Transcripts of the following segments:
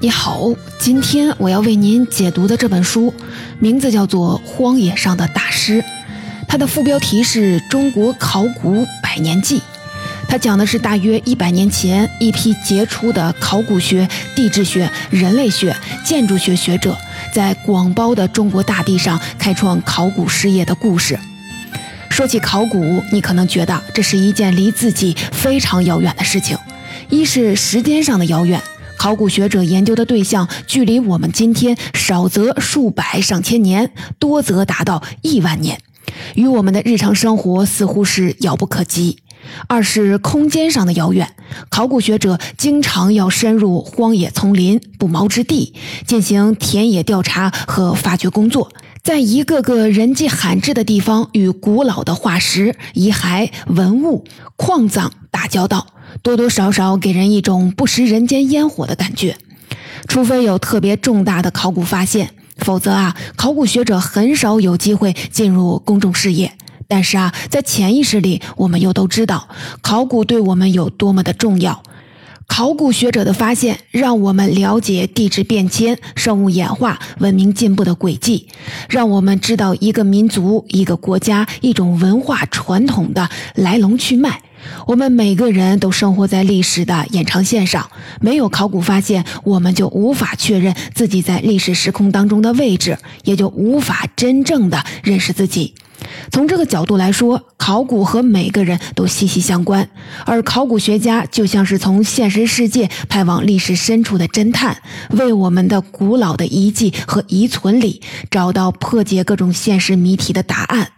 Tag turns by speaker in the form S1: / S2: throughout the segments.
S1: 你好，今天我要为您解读的这本书，名字叫做《荒野上的大师》，它的副标题是中国考古百年记。它讲的是大约一百年前，一批杰出的考古学、地质学、人类学、建筑学学者，在广袤的中国大地上开创考古事业的故事。说起考古，你可能觉得这是一件离自己非常遥远的事情，一是时间上的遥远。考古学者研究的对象距离我们今天少则数百上千年，多则达到亿万年，与我们的日常生活似乎是遥不可及。二是空间上的遥远，考古学者经常要深入荒野丛林、不毛之地，进行田野调查和发掘工作，在一个个人迹罕至的地方与古老的化石、遗骸、文物、矿藏打交道。多多少少给人一种不食人间烟火的感觉，除非有特别重大的考古发现，否则啊，考古学者很少有机会进入公众视野。但是啊，在潜意识里，我们又都知道考古对我们有多么的重要。考古学者的发现，让我们了解地质变迁、生物演化、文明进步的轨迹，让我们知道一个民族、一个国家、一种文化传统的来龙去脉。我们每个人都生活在历史的延长线上，没有考古发现，我们就无法确认自己在历史时空当中的位置，也就无法真正的认识自己。从这个角度来说，考古和每个人都息息相关，而考古学家就像是从现实世界派往历史深处的侦探，为我们的古老的遗迹和遗存里找到破解各种现实谜题的答案。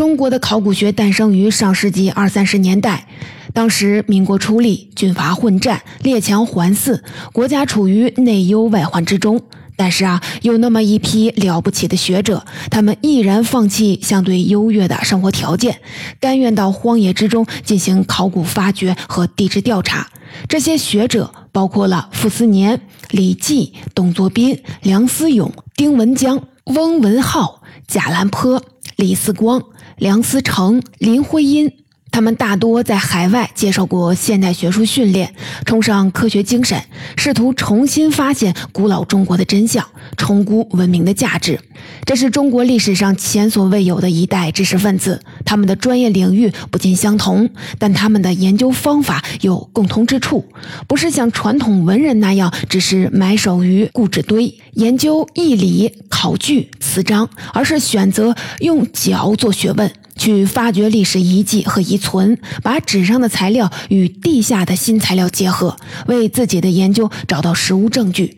S1: 中国的考古学诞生于上世纪二三十年代，当时民国初立，军阀混战，列强环伺，国家处于内忧外患之中。但是啊，有那么一批了不起的学者，他们毅然放弃相对优越的生活条件，甘愿到荒野之中进行考古发掘和地质调查。这些学者包括了傅斯年、李济、董作宾、梁思永、丁文江、翁文浩、贾兰坡、李四光。梁思成、林徽因，他们大多在海外接受过现代学术训练，崇尚科学精神，试图重新发现古老中国的真相，重估文明的价值。这是中国历史上前所未有的一代知识分子。他们的专业领域不尽相同，但他们的研究方法有共同之处，不是像传统文人那样只是埋首于故纸堆研究义理、考据、词章，而是选择用脚做学问。去发掘历史遗迹和遗存，把纸上的材料与地下的新材料结合，为自己的研究找到实物证据。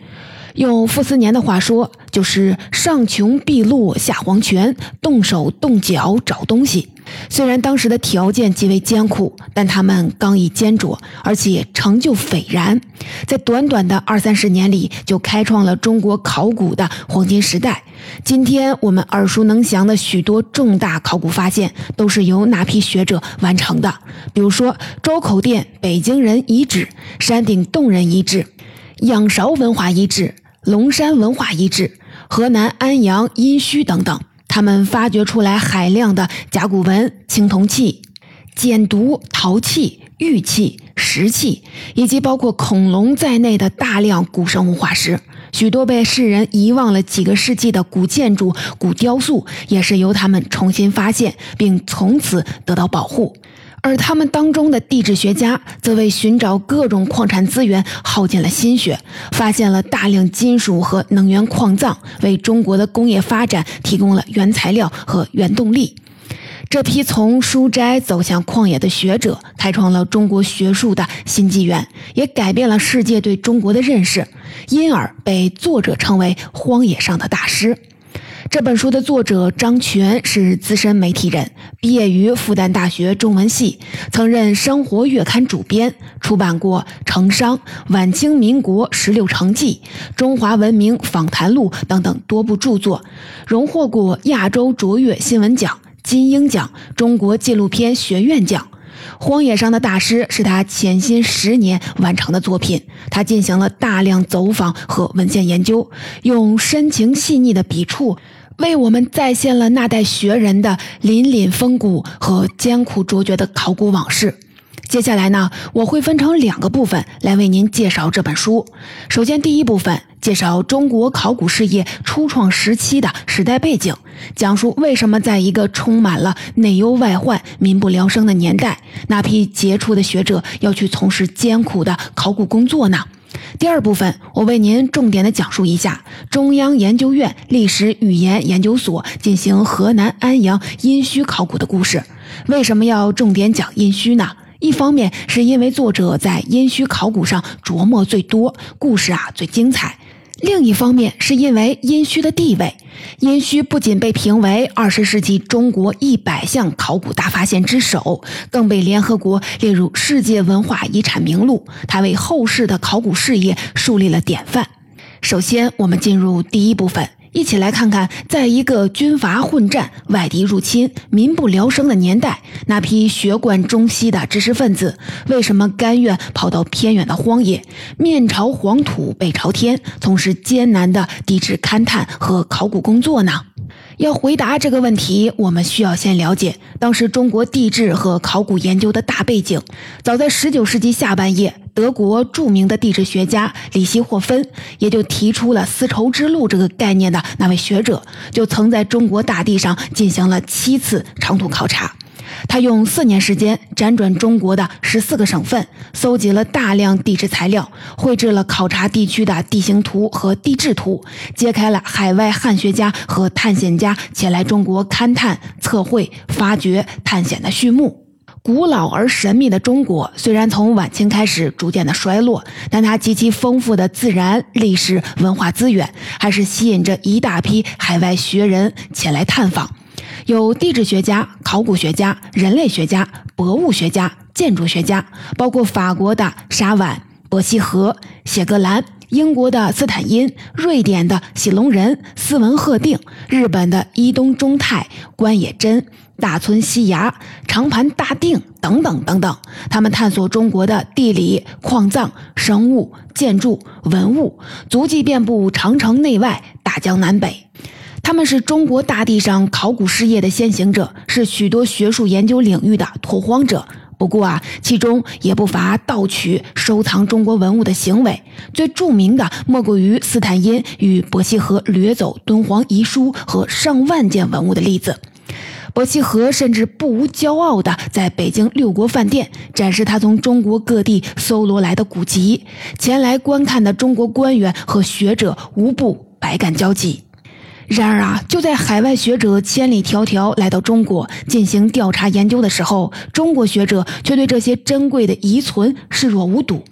S1: 用傅斯年的话说，就是上穷碧落下黄泉，动手动脚找东西。虽然当时的条件极为艰苦，但他们刚毅坚卓，而且成就斐然，在短短的二三十年里，就开创了中国考古的黄金时代。今天我们耳熟能详的许多重大考古发现，都是由那批学者完成的。比如说周口店北京人遗址、山顶洞人遗址、仰韶文化遗址。龙山文化遗址、河南安阳殷墟等等，他们发掘出来海量的甲骨文、青铜器、简牍、陶器、玉器、石器，以及包括恐龙在内的大量古生物化石。许多被世人遗忘了几个世纪的古建筑、古雕塑，也是由他们重新发现，并从此得到保护。而他们当中的地质学家，则为寻找各种矿产资源耗尽了心血，发现了大量金属和能源矿藏，为中国的工业发展提供了原材料和原动力。这批从书斋走向旷野的学者，开创了中国学术的新纪元，也改变了世界对中国的认识，因而被作者称为“荒野上的大师”。这本书的作者张全是资深媒体人，毕业于复旦大学中文系，曾任《生活月刊》主编，出版过《城商》《晚清民国十六城记》《中华文明访谈录》等等多部著作，荣获过亚洲卓越新闻奖、金鹰奖、中国纪录片学院奖。《荒野上的大师》是他潜心十年完成的作品，他进行了大量走访和文献研究，用深情细腻的笔触。为我们再现了那代学人的凛凛风骨和艰苦卓绝的考古往事。接下来呢，我会分成两个部分来为您介绍这本书。首先，第一部分介绍中国考古事业初创时期的时代背景，讲述为什么在一个充满了内忧外患、民不聊生的年代，那批杰出的学者要去从事艰苦的考古工作呢？第二部分，我为您重点的讲述一下中央研究院历史语言研究所进行河南安阳殷墟考古的故事。为什么要重点讲殷墟呢？一方面是因为作者在殷墟考古上琢磨最多，故事啊最精彩；另一方面是因为殷墟的地位，殷墟不仅被评为二十世纪中国一百项考古大发现之首，更被联合国列入世界文化遗产名录，它为后世的考古事业树立了典范。首先，我们进入第一部分。一起来看看，在一个军阀混战、外敌入侵、民不聊生的年代，那批学贯中西的知识分子为什么甘愿跑到偏远的荒野，面朝黄土背朝天，从事艰难的地质勘探和考古工作呢？要回答这个问题，我们需要先了解当时中国地质和考古研究的大背景。早在19世纪下半叶，德国著名的地质学家里希霍芬，也就提出了丝绸之路这个概念的那位学者，就曾在中国大地上进行了七次长途考察。他用四年时间辗转中国的十四个省份，搜集了大量地质材料，绘制了考察地区的地形图和地质图，揭开了海外汉学家和探险家前来中国勘探、测绘、发掘、探险的序幕。古老而神秘的中国，虽然从晚清开始逐渐的衰落，但它极其丰富的自然、历史、文化资源，还是吸引着一大批海外学人前来探访。有地质学家、考古学家、人类学家、博物学家、建筑学家，包括法国的沙晚、伯希和、谢格兰、英国的斯坦因、瑞典的喜隆人、斯文赫定、日本的伊东忠太、关野真、大村西牙、长盘大定等等等等。他们探索中国的地理、矿藏、生物、建筑、文物，足迹遍布长城内外、大江南北。他们是中国大地上考古事业的先行者，是许多学术研究领域的拓荒者。不过啊，其中也不乏盗取、收藏中国文物的行为。最著名的莫过于斯坦因与伯希和掠走敦煌遗书和上万件文物的例子。伯希和甚至不无骄傲地在北京六国饭店展示他从中国各地搜罗来的古籍，前来观看的中国官员和学者无不百感交集。然而啊，就在海外学者千里迢迢来到中国进行调查研究的时候，中国学者却对这些珍贵的遗存视若无睹。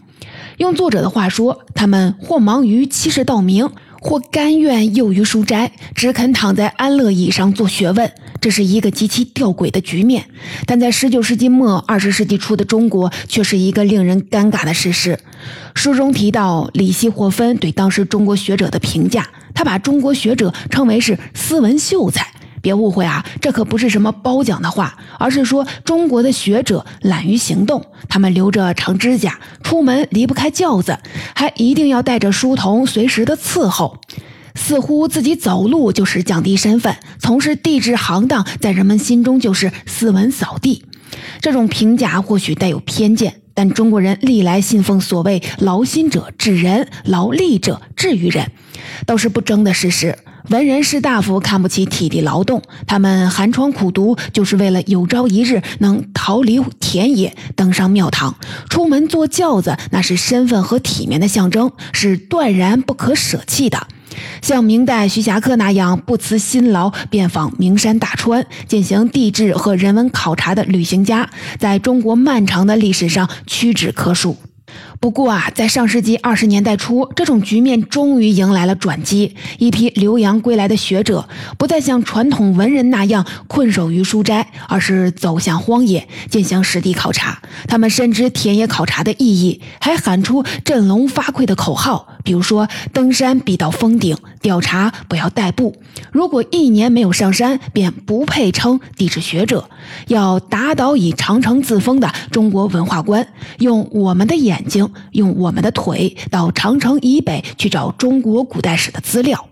S1: 用作者的话说，他们或忙于欺世盗名，或甘愿囿于书斋，只肯躺在安乐椅上做学问。这是一个极其吊诡的局面，但在十九世纪末二十世纪初的中国，却是一个令人尴尬的事实。书中提到李希霍芬对当时中国学者的评价，他把中国学者称为是斯文秀才。别误会啊，这可不是什么褒奖的话，而是说中国的学者懒于行动，他们留着长指甲，出门离不开轿子，还一定要带着书童随时的伺候。似乎自己走路就是降低身份，从事地质行当在人们心中就是斯文扫地。这种评价或许带有偏见，但中国人历来信奉所谓“劳心者治人，劳力者治于人”，都是不争的事实。文人士大夫看不起体力劳动，他们寒窗苦读就是为了有朝一日能逃离田野，登上庙堂。出门坐轿子，那是身份和体面的象征，是断然不可舍弃的。像明代徐霞客那样不辞辛劳遍访名山大川，进行地质和人文考察的旅行家，在中国漫长的历史上屈指可数。不过啊，在上世纪二十年代初，这种局面终于迎来了转机。一批留洋归来的学者，不再像传统文人那样困守于书斋，而是走向荒野进行实地考察。他们深知田野考察的意义，还喊出振聋发聩的口号，比如说：“登山必到峰顶，调查不要代步。如果一年没有上山，便不配称地质学者。要打倒以长城自封的中国文化观，用我们的眼睛。”用我们的腿到长城以北去找中国古代史的资料。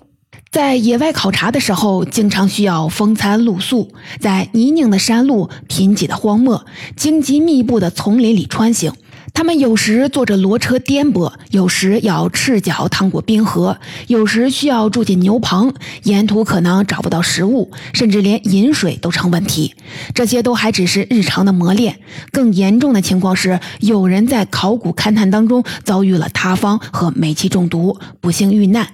S1: 在野外考察的时候，经常需要风餐露宿，在泥泞的山路、贫瘠的荒漠、荆棘密布的丛林里穿行。他们有时坐着骡车颠簸，有时要赤脚趟过冰河，有时需要住进牛棚，沿途可能找不到食物，甚至连饮水都成问题。这些都还只是日常的磨练，更严重的情况是，有人在考古勘探当中遭遇了塌方和煤气中毒，不幸遇难；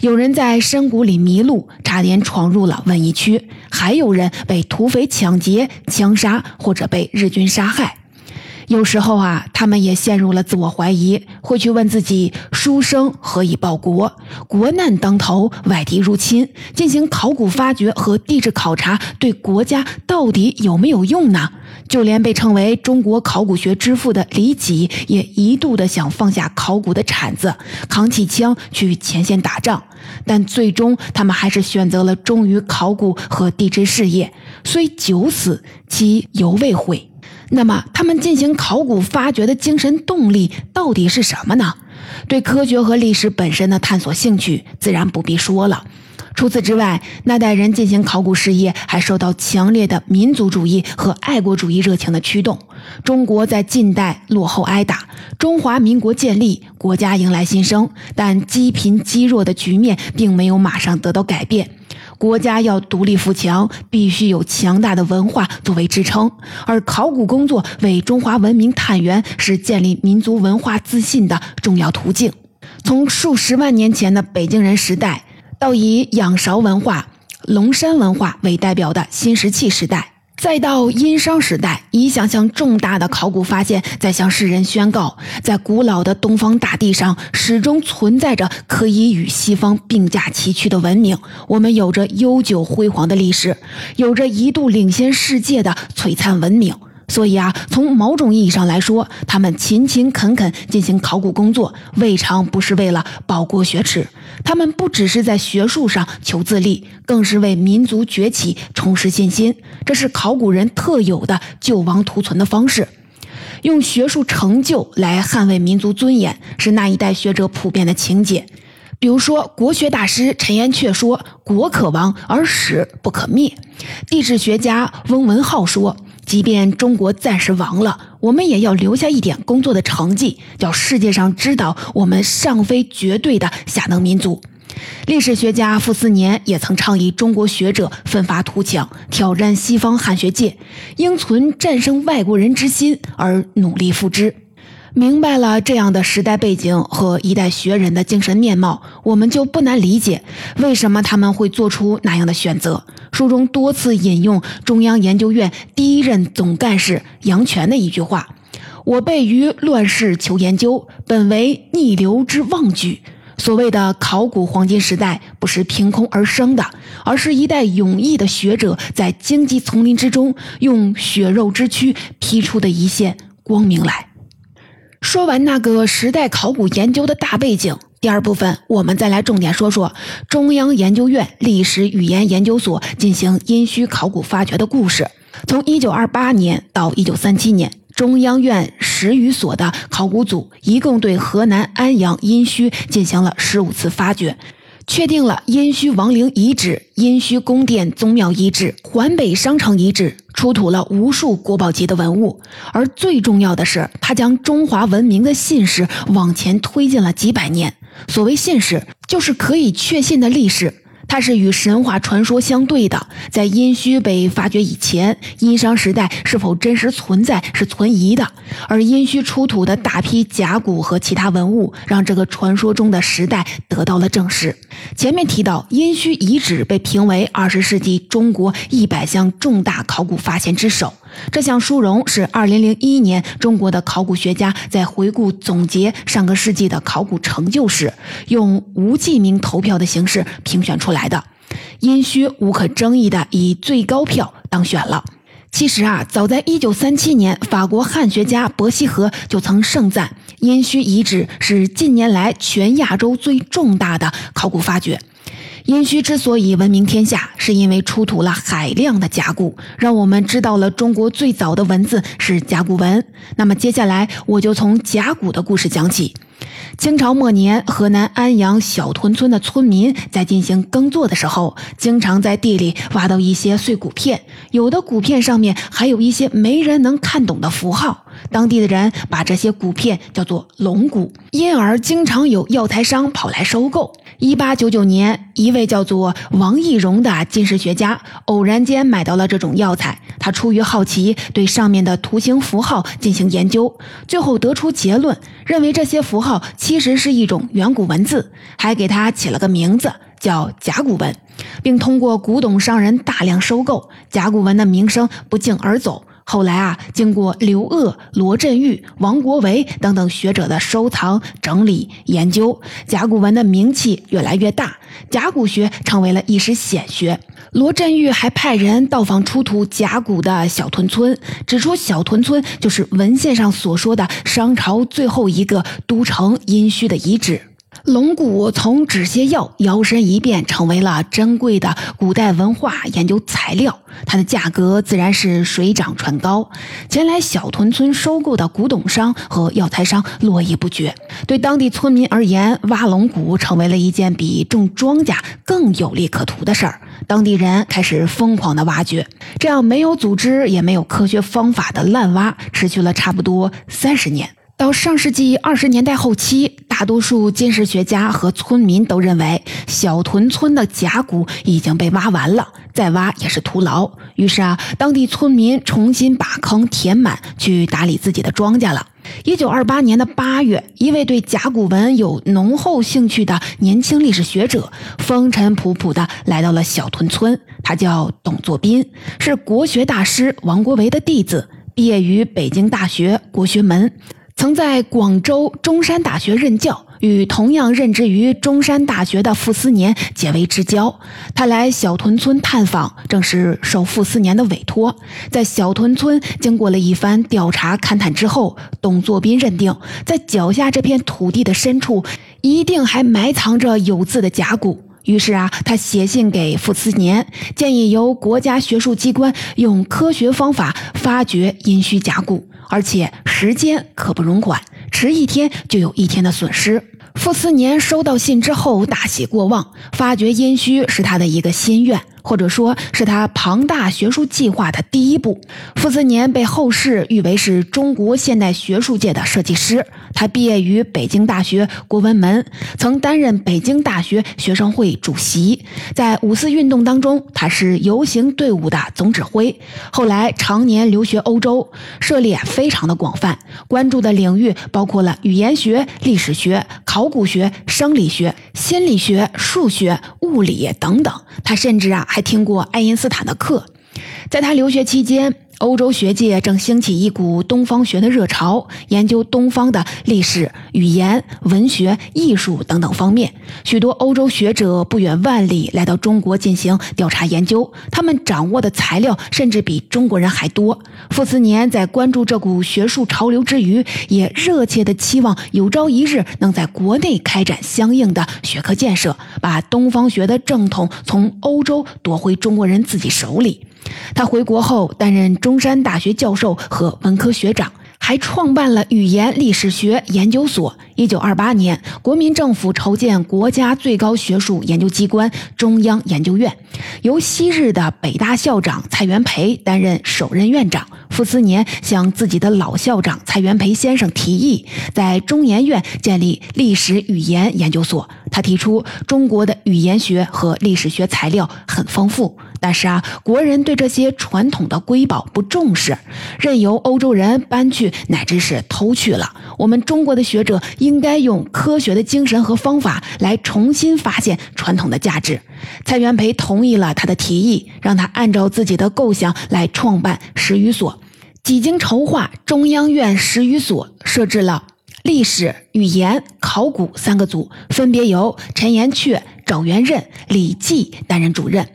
S1: 有人在深谷里迷路，差点闯入了瘟疫区；还有人被土匪抢劫、枪杀，或者被日军杀害。有时候啊，他们也陷入了自我怀疑，会去问自己：书生何以报国？国难当头，外敌入侵，进行考古发掘和地质考察，对国家到底有没有用呢？就连被称为中国考古学之父的李济，也一度的想放下考古的铲子，扛起枪去前线打仗，但最终他们还是选择了忠于考古和地质事业，虽九死，其犹未悔。那么，他们进行考古发掘的精神动力到底是什么呢？对科学和历史本身的探索兴趣，自然不必说了。除此之外，那代人进行考古事业还受到强烈的民族主义和爱国主义热情的驱动。中国在近代落后挨打，中华民国建立，国家迎来新生，但积贫积弱的局面并没有马上得到改变。国家要独立富强，必须有强大的文化作为支撑，而考古工作为中华文明探源，是建立民族文化自信的重要途径。从数十万年前的北京人时代，到以仰韶文化、龙山文化为代表的新石器时代。再到殷商时代，一项项重大的考古发现在向世人宣告，在古老的东方大地上，始终存在着可以与西方并驾齐驱的文明。我们有着悠久辉煌的历史，有着一度领先世界的璀璨文明。所以啊，从某种意义上来说，他们勤勤恳恳进行考古工作，未尝不是为了报国学耻。他们不只是在学术上求自立，更是为民族崛起重拾信心。这是考古人特有的救亡图存的方式，用学术成就来捍卫民族尊严，是那一代学者普遍的情结。比如说，国学大师陈寅恪说：“国可亡，而史不可灭。”地质学家翁文浩说。即便中国暂时亡了，我们也要留下一点工作的成绩，叫世界上知道我们尚非绝对的下等民族。历史学家傅斯年也曾倡议中国学者奋发图强，挑战西方汉学界，应存战胜外国人之心而努力复之。明白了这样的时代背景和一代学人的精神面貌，我们就不难理解为什么他们会做出那样的选择。书中多次引用中央研究院第一任总干事杨泉的一句话：“我辈于乱世求研究，本为逆流之妄举。”所谓的考古黄金时代，不是凭空而生的，而是一代勇毅的学者在荆棘丛林之中，用血肉之躯劈出的一线光明来。说完那个时代考古研究的大背景，第二部分我们再来重点说说中央研究院历史语言研究所进行殷墟考古发掘的故事。从1928年到1937年，中央院史语所的考古组一共对河南安阳殷墟进行了十五次发掘。确定了殷墟王陵遗址、殷墟宫殿宗庙遗址、环北商城遗址，出土了无数国宝级的文物。而最重要的是，它将中华文明的信史往前推进了几百年。所谓信史，就是可以确信的历史。它是与神话传说相对的。在殷墟被发掘以前，殷商时代是否真实存在是存疑的。而殷墟出土的大批甲骨和其他文物，让这个传说中的时代得到了证实。前面提到，殷墟遗址被评为二十世纪中国一百项重大考古发现之首。这项殊荣是2001年中国的考古学家在回顾总结上个世纪的考古成就时，用无记名投票的形式评选出来的。殷墟无可争议的以最高票当选了。其实啊，早在1937年，法国汉学家伯希和就曾盛赞殷墟遗址是近年来全亚洲最重大的考古发掘。殷墟之所以闻名天下，是因为出土了海量的甲骨，让我们知道了中国最早的文字是甲骨文。那么接下来我就从甲骨的故事讲起。清朝末年，河南安阳小屯村的村民在进行耕作的时候，经常在地里挖到一些碎骨片，有的骨片上面还有一些没人能看懂的符号。当地的人把这些骨片叫做龙骨，因而经常有药材商跑来收购。一八九九年，一位叫做王懿荣的金石学家偶然间买到了这种药材，他出于好奇，对上面的图形符号进行研究，最后得出结论，认为这些符号其实是一种远古文字，还给它起了个名字叫甲骨文，并通过古董商人大量收购，甲骨文的名声不胫而走。后来啊，经过刘鄂、罗振玉、王国维等等学者的收藏、整理、研究，甲骨文的名气越来越大，甲骨学成为了一时显学。罗振玉还派人到访出土甲骨的小屯村，指出小屯村就是文献上所说的商朝最后一个都城殷墟的遗址。龙骨从止泻药摇身一变成为了珍贵的古代文化研究材料，它的价格自然是水涨船高。前来小屯村收购的古董商和药材商络绎不绝。对当地村民而言，挖龙骨成为了一件比种庄稼更有利可图的事儿。当地人开始疯狂的挖掘，这样没有组织也没有科学方法的滥挖，持续了差不多三十年。到上世纪二十年代后期，大多数金石学家和村民都认为小屯村的甲骨已经被挖完了，再挖也是徒劳。于是啊，当地村民重新把坑填满，去打理自己的庄稼了。一九二八年的八月，一位对甲骨文有浓厚兴趣的年轻历史学者，风尘仆仆地来到了小屯村。他叫董作宾，是国学大师王国维的弟子，毕业于北京大学国学门。曾在广州中山大学任教，与同样任职于中山大学的傅斯年结为至交。他来小屯村探访，正是受傅斯年的委托。在小屯村经过了一番调查勘探之后，董作宾认定，在脚下这片土地的深处，一定还埋藏着有字的甲骨。于是啊，他写信给傅斯年，建议由国家学术机关用科学方法发掘殷墟甲骨。而且时间可不容缓，迟一天就有一天的损失。傅斯年收到信之后大喜过望，发觉殷墟是他的一个心愿。或者说是他庞大学术计划的第一步。傅斯年被后世誉为是中国现代学术界的设计师。他毕业于北京大学国文门，曾担任北京大学学生会主席。在五四运动当中，他是游行队伍的总指挥。后来常年留学欧洲，涉猎非常的广泛，关注的领域包括了语言学、历史学、考古学、生理学、心理学、数学、物理等等。他甚至啊。还听过爱因斯坦的课，在他留学期间。欧洲学界正兴起一股东方学的热潮，研究东方的历史、语言、文学、艺术等等方面。许多欧洲学者不远万里来到中国进行调查研究，他们掌握的材料甚至比中国人还多。傅斯年在关注这股学术潮流之余，也热切地期望有朝一日能在国内开展相应的学科建设，把东方学的正统从欧洲夺回中国人自己手里。他回国后担任中山大学教授和文科学长，还创办了语言历史学研究所。一九二八年，国民政府筹建国家最高学术研究机关中央研究院，由昔日的北大校长蔡元培担任首任院长。傅斯年向自己的老校长蔡元培先生提议，在中研院建立历史语言研究所。他提出，中国的语言学和历史学材料很丰富。但是啊，国人对这些传统的瑰宝不重视，任由欧洲人搬去，乃至是偷去了。我们中国的学者应该用科学的精神和方法来重新发现传统的价值。蔡元培同意了他的提议，让他按照自己的构想来创办十余所。几经筹划，中央院十余所设置了历史、语言、考古三个组，分别由陈寅恪、赵元任、李济担任主任。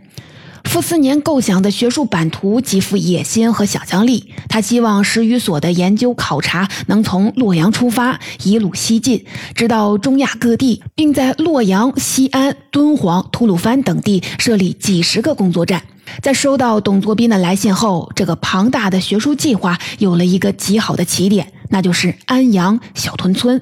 S1: 傅斯年构想的学术版图极富野心和想象力。他希望十余所的研究考察能从洛阳出发，一路西进，直到中亚各地，并在洛阳、西安、敦煌、吐鲁番等地设立几十个工作站。在收到董作宾的来信后，这个庞大的学术计划有了一个极好的起点。那就是安阳小屯村。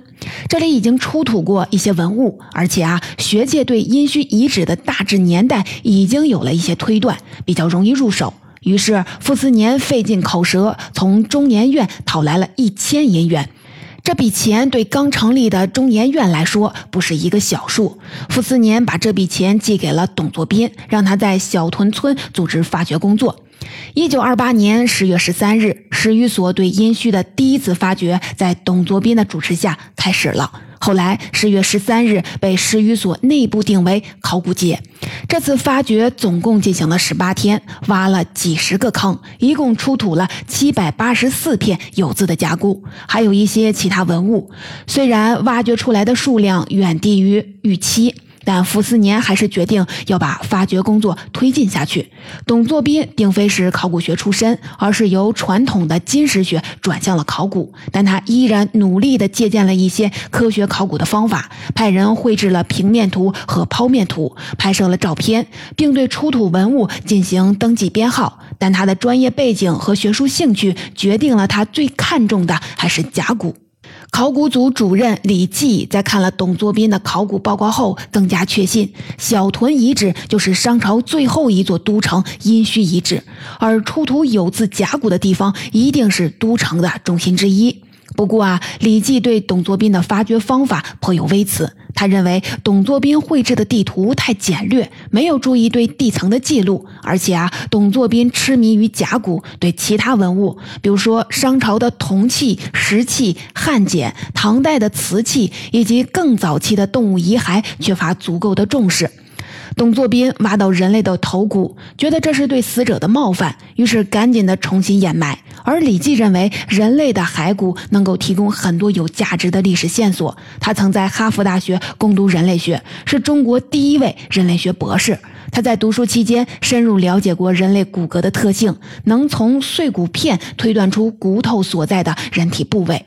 S1: 这里已经出土过一些文物，而且啊，学界对殷墟遗址的大致年代已经有了一些推断，比较容易入手。于是傅斯年费尽口舌，从中研院讨来了一千银元。这笔钱对刚成立的中研院来说不是一个小数。傅斯年把这笔钱寄给了董作宾，让他在小屯村组织发掘工作。一九二八年十月十三日，史语所对殷墟的第一次发掘在董作宾的主持下开始了。后来十月十三日被史语所内部定为考古节。这次发掘总共进行了十八天，挖了几十个坑，一共出土了七百八十四片有字的甲骨，还有一些其他文物。虽然挖掘出来的数量远低于预期。但傅斯年还是决定要把发掘工作推进下去。董作宾并非是考古学出身，而是由传统的金石学转向了考古，但他依然努力地借鉴了一些科学考古的方法，派人绘制了平面图和剖面图，拍摄了照片，并对出土文物进行登记编号。但他的专业背景和学术兴趣决定了他最看重的还是甲骨。考古组主任李继在看了董作宾的考古报告后，更加确信小屯遗址就是商朝最后一座都城殷墟遗址，而出土有字甲骨的地方一定是都城的中心之一。不过啊，李继对董作宾的发掘方法颇有微词。他认为董作宾绘制的地图太简略，没有注意对地层的记录，而且啊，董作宾痴迷于甲骨，对其他文物，比如说商朝的铜器、石器、汉简、唐代的瓷器以及更早期的动物遗骸，缺乏足够的重视。董作宾挖到人类的头骨，觉得这是对死者的冒犯，于是赶紧的重新掩埋。而李济认为人类的骸骨能够提供很多有价值的历史线索。他曾在哈佛大学攻读人类学，是中国第一位人类学博士。他在读书期间深入了解过人类骨骼的特性，能从碎骨片推断出骨头所在的人体部位。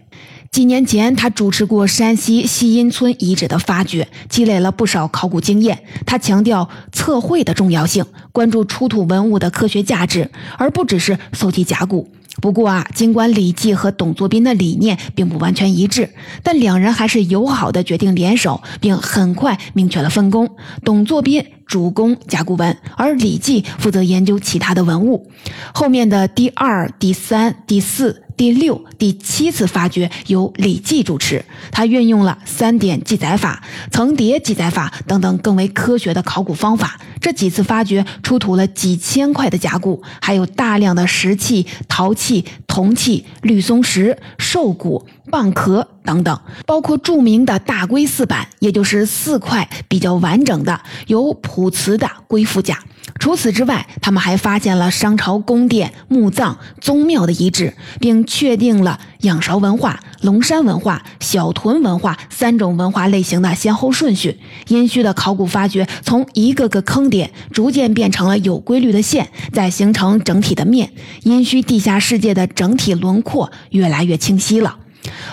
S1: 几年前，他主持过山西西阴村遗址的发掘，积累了不少考古经验。他强调测绘的重要性，关注出土文物的科学价值，而不只是搜集甲骨。不过啊，尽管李济和董作宾的理念并不完全一致，但两人还是友好的决定联手，并很快明确了分工。董作宾主攻甲骨文，而李济负责研究其他的文物。后面的第二、第三、第四。第六、第七次发掘由李济主持，他运用了三点记载法、层叠记载法等等更为科学的考古方法。这几次发掘出土了几千块的甲骨，还有大量的石器、陶器、铜器、绿松石、兽骨、蚌壳等等，包括著名的大龟四板，也就是四块比较完整的有普瓷的龟腹甲。除此之外，他们还发现了商朝宫殿、墓葬、宗庙的遗址，并确定了仰韶文化、龙山文化、小屯文化三种文化类型的先后顺序。殷墟的考古发掘从一个个坑点逐渐变成了有规律的线，再形成整体的面，殷墟地下世界的整体轮廓越来越清晰了。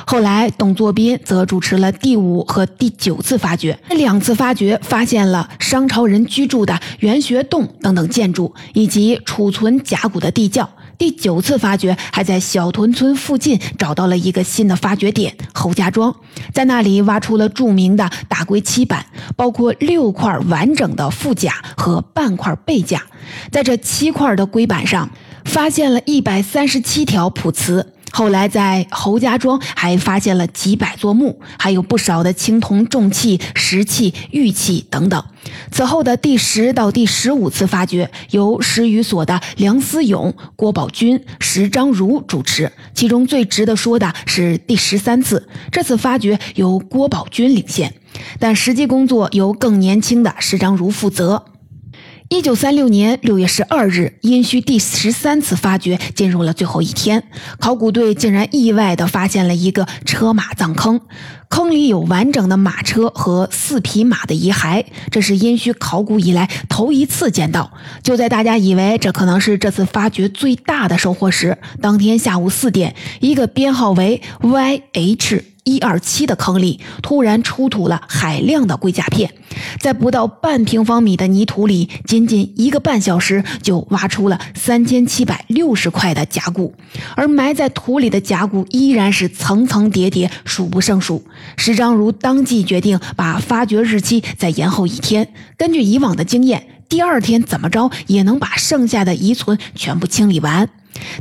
S1: 后来，董作宾则主持了第五和第九次发掘。这两次发掘发现了商朝人居住的圆穴洞等等建筑，以及储存甲骨的地窖。第九次发掘还在小屯村附近找到了一个新的发掘点——侯家庄，在那里挖出了著名的大龟七板，包括六块完整的腹甲和半块背甲。在这七块的龟板上，发现了一百三十七条普瓷。后来在侯家庄还发现了几百座墓，还有不少的青铜重器、石器、玉器等等。此后的第十到第十五次发掘由史语所的梁思永、郭宝军、石章如主持，其中最值得说的是第十三次。这次发掘由郭宝军领衔，但实际工作由更年轻的石章如负责。一九三六年六月十二日，殷墟第十三次发掘进入了最后一天。考古队竟然意外地发现了一个车马葬坑，坑里有完整的马车和四匹马的遗骸，这是殷墟考古以来头一次见到。就在大家以为这可能是这次发掘最大的收获时，当天下午四点，一个编号为 YH。一二七的坑里突然出土了海量的龟甲片，在不到半平方米的泥土里，仅仅一个半小时就挖出了三千七百六十块的甲骨，而埋在土里的甲骨依然是层层叠叠，数不胜数。石章如当即决定把发掘日期再延后一天，根据以往的经验，第二天怎么着也能把剩下的遗存全部清理完。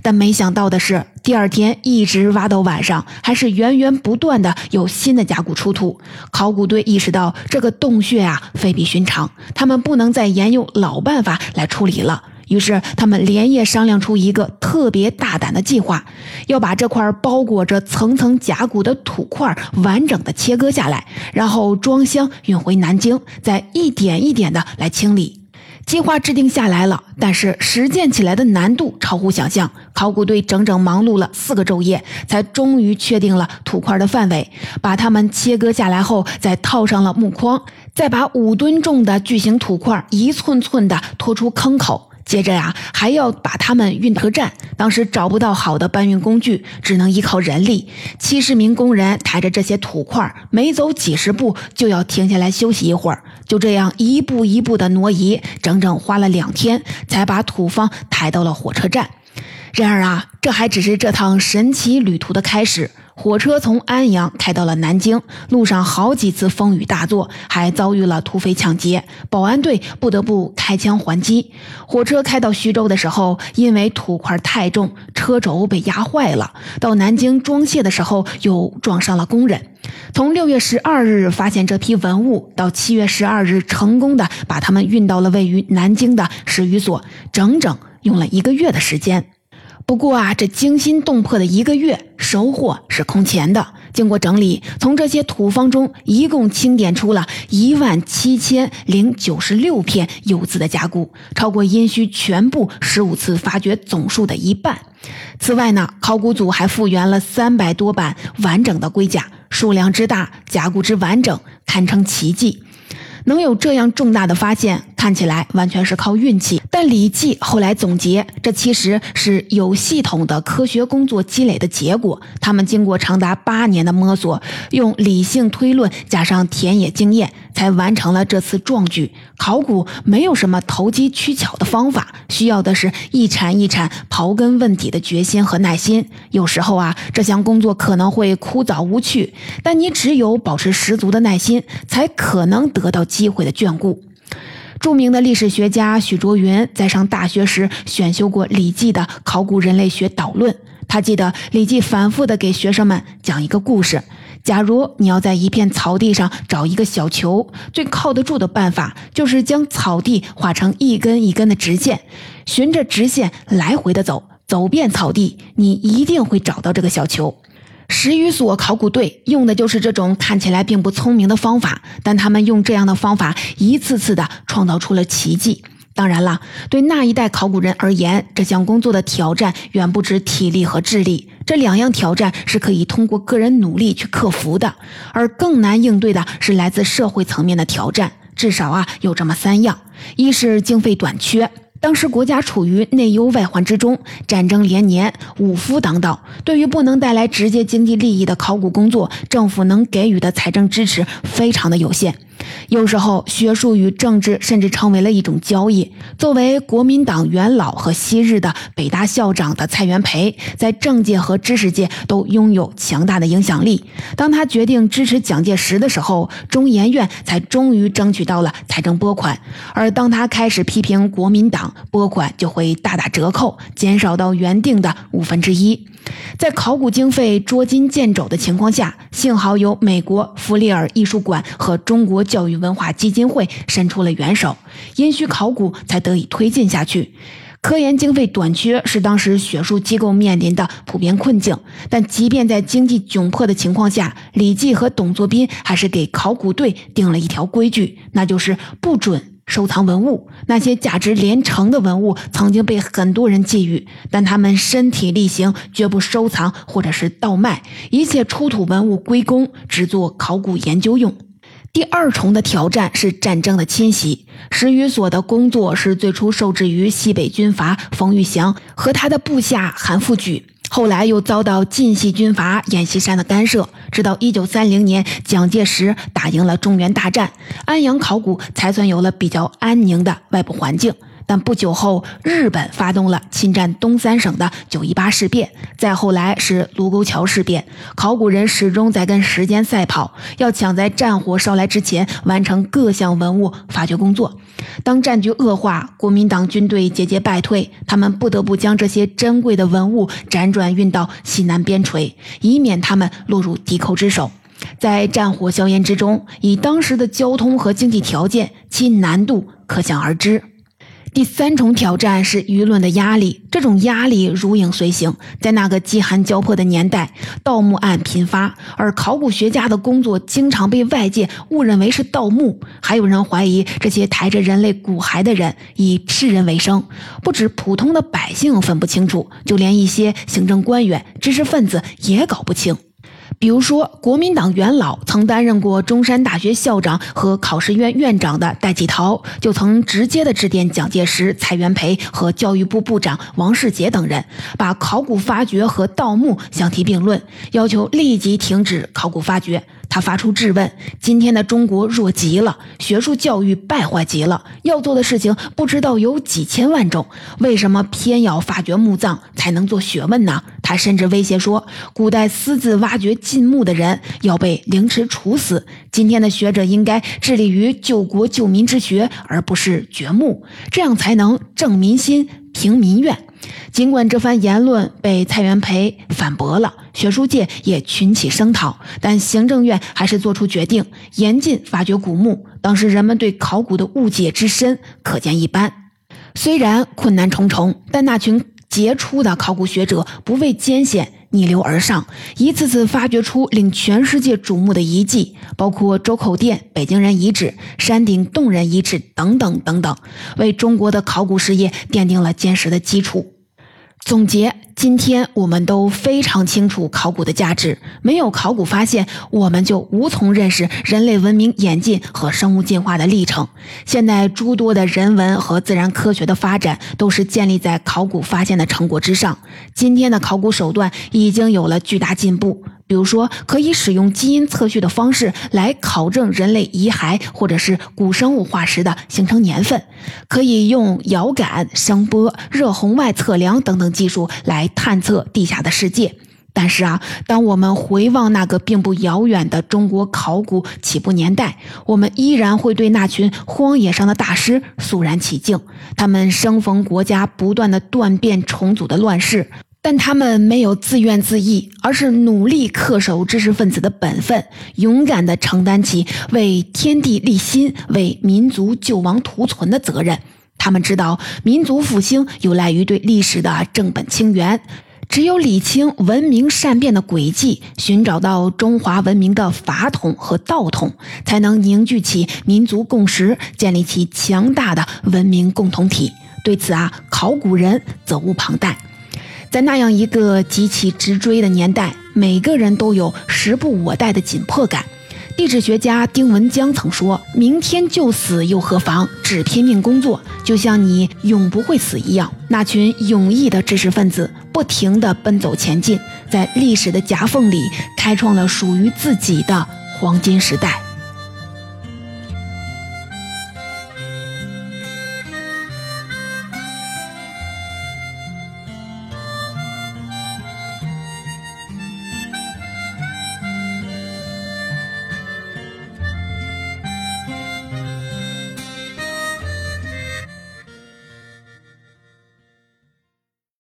S1: 但没想到的是，第二天一直挖到晚上，还是源源不断的有新的甲骨出土。考古队意识到这个洞穴啊非比寻常，他们不能再沿用老办法来处理了。于是他们连夜商量出一个特别大胆的计划，要把这块包裹着层层甲骨的土块完整的切割下来，然后装箱运回南京，再一点一点的来清理。计划制定下来了，但是实践起来的难度超乎想象。考古队整整忙碌了四个昼夜，才终于确定了土块的范围。把它们切割下来后，再套上了木框，再把五吨重的巨型土块一寸寸地拖出坑口。接着呀，还要把它们运到车站。当时找不到好的搬运工具，只能依靠人力。七十名工人抬着这些土块，每走几十步就要停下来休息一会儿。就这样一步一步的挪移，整整花了两天，才把土方抬到了火车站。然而啊，这还只是这趟神奇旅途的开始。火车从安阳开到了南京，路上好几次风雨大作，还遭遇了土匪抢劫，保安队不得不开枪还击。火车开到徐州的时候，因为土块太重，车轴被压坏了。到南京装卸的时候，又撞上了工人。从六月十二日发现这批文物，到七月十二日成功的把它们运到了位于南京的史语所，整整用了一个月的时间。不过啊，这惊心动魄的一个月，收获是空前的。经过整理，从这些土方中一共清点出了一万七千零九十六片有字的甲骨，超过殷墟全部十五次发掘总数的一半。此外呢，考古组还复原了三百多版完整的龟甲，数量之大，甲骨之完整，堪称奇迹。能有这样重大的发现，看起来完全是靠运气。但《李济》后来总结，这其实是有系统的科学工作积累的结果。他们经过长达八年的摸索，用理性推论加上田野经验，才完成了这次壮举。考古没有什么投机取巧的方法，需要的是一铲一铲刨根问底的决心和耐心。有时候啊，这项工作可能会枯燥无趣，但你只有保持十足的耐心，才可能得到。机会的眷顾。著名的历史学家许卓云在上大学时选修过《礼记》的考古人类学导论。他记得《礼记》反复的给学生们讲一个故事：假如你要在一片草地上找一个小球，最靠得住的办法就是将草地画成一根一根的直线，循着直线来回的走，走遍草地，你一定会找到这个小球。十余所考古队用的就是这种看起来并不聪明的方法，但他们用这样的方法一次次的创造出了奇迹。当然了，对那一代考古人而言，这项工作的挑战远不止体力和智力，这两样挑战是可以通过个人努力去克服的。而更难应对的是来自社会层面的挑战，至少啊有这么三样：一是经费短缺。当时国家处于内忧外患之中，战争连年，五夫当道。对于不能带来直接经济利益的考古工作，政府能给予的财政支持非常的有限。有时候，学术与政治甚至成为了一种交易。作为国民党元老和昔日的北大校长的蔡元培，在政界和知识界都拥有强大的影响力。当他决定支持蒋介石的时候，中研院才终于争取到了财政拨款；而当他开始批评国民党，拨款就会大打折扣，减少到原定的五分之一。在考古经费捉襟见肘的情况下，幸好有美国弗里尔艺术馆和中国教育文化基金会伸出了援手，殷墟考古才得以推进下去。科研经费短缺是当时学术机构面临的普遍困境，但即便在经济窘迫的情况下，李济和董作宾还是给考古队定了一条规矩，那就是不准收藏文物，那些价值连城的文物曾经被很多人觊觎，但他们身体力行，绝不收藏或者是倒卖，一切出土文物归公，只做考古研究用。第二重的挑战是战争的侵袭。石语所的工作是最初受制于西北军阀冯玉祥和他的部下韩复榘。后来又遭到晋系军阀阎锡山的干涉，直到一九三零年，蒋介石打赢了中原大战，安阳考古才算有了比较安宁的外部环境。但不久后，日本发动了侵占东三省的九一八事变，再后来是卢沟桥事变。考古人始终在跟时间赛跑，要抢在战火烧来之前完成各项文物发掘工作。当战局恶化，国民党军队节节败退，他们不得不将这些珍贵的文物辗转运到西南边陲，以免他们落入敌寇之手。在战火硝烟之中，以当时的交通和经济条件，其难度可想而知。第三重挑战是舆论的压力，这种压力如影随形。在那个饥寒交迫的年代，盗墓案频发，而考古学家的工作经常被外界误认为是盗墓。还有人怀疑这些抬着人类骨骸的人以吃人为生。不止普通的百姓分不清楚，就连一些行政官员、知识分子也搞不清。比如说，国民党元老曾担任过中山大学校长和考试院院长的戴季陶，就曾直接的致电蒋介石、蔡元培和教育部部长王世杰等人，把考古发掘和盗墓相提并论，要求立即停止考古发掘。他发出质问：今天的中国弱极了，学术教育败坏极了，要做的事情不知道有几千万种，为什么偏要发掘墓葬才能做学问呢？他甚至威胁说，古代私自挖掘进墓的人要被凌迟处死。今天的学者应该致力于救国救民之学，而不是掘墓，这样才能正民心、平民怨。尽管这番言论被蔡元培反驳了，学术界也群起声讨，但行政院还是做出决定，严禁发掘古墓。当时人们对考古的误解之深，可见一斑。虽然困难重重，但那群杰出的考古学者不畏艰险，逆流而上，一次次发掘出令全世界瞩目的遗迹，包括周口店、北京人遗址、山顶洞人遗址等等等等，为中国的考古事业奠定了坚实的基础。总结：今天我们都非常清楚考古的价值。没有考古发现，我们就无从认识人类文明演进和生物进化的历程。现在诸多的人文和自然科学的发展，都是建立在考古发现的成果之上。今天的考古手段已经有了巨大进步。比如说，可以使用基因测序的方式来考证人类遗骸或者是古生物化石的形成年份；可以用遥感、声波、热红外测量等等技术来探测地下的世界。但是啊，当我们回望那个并不遥远的中国考古起步年代，我们依然会对那群荒野上的大师肃然起敬。他们生逢国家不断的断变重组的乱世。但他们没有自怨自艾，而是努力恪守知识分子的本分，勇敢地承担起为天地立心、为民族救亡图存的责任。他们知道，民族复兴有赖于对历史的正本清源，只有理清文明善变的轨迹，寻找到中华文明的法统和道统，才能凝聚起民族共识，建立起强大的文明共同体。对此啊，考古人责无旁贷。在那样一个急起直追的年代，每个人都有时不我待的紧迫感。地质学家丁文江曾说：“明天就死又何妨？只拼命工作，就像你永不会死一样。”那群勇毅的知识分子不停地奔走前进，在历史的夹缝里开创了属于自己的黄金时代。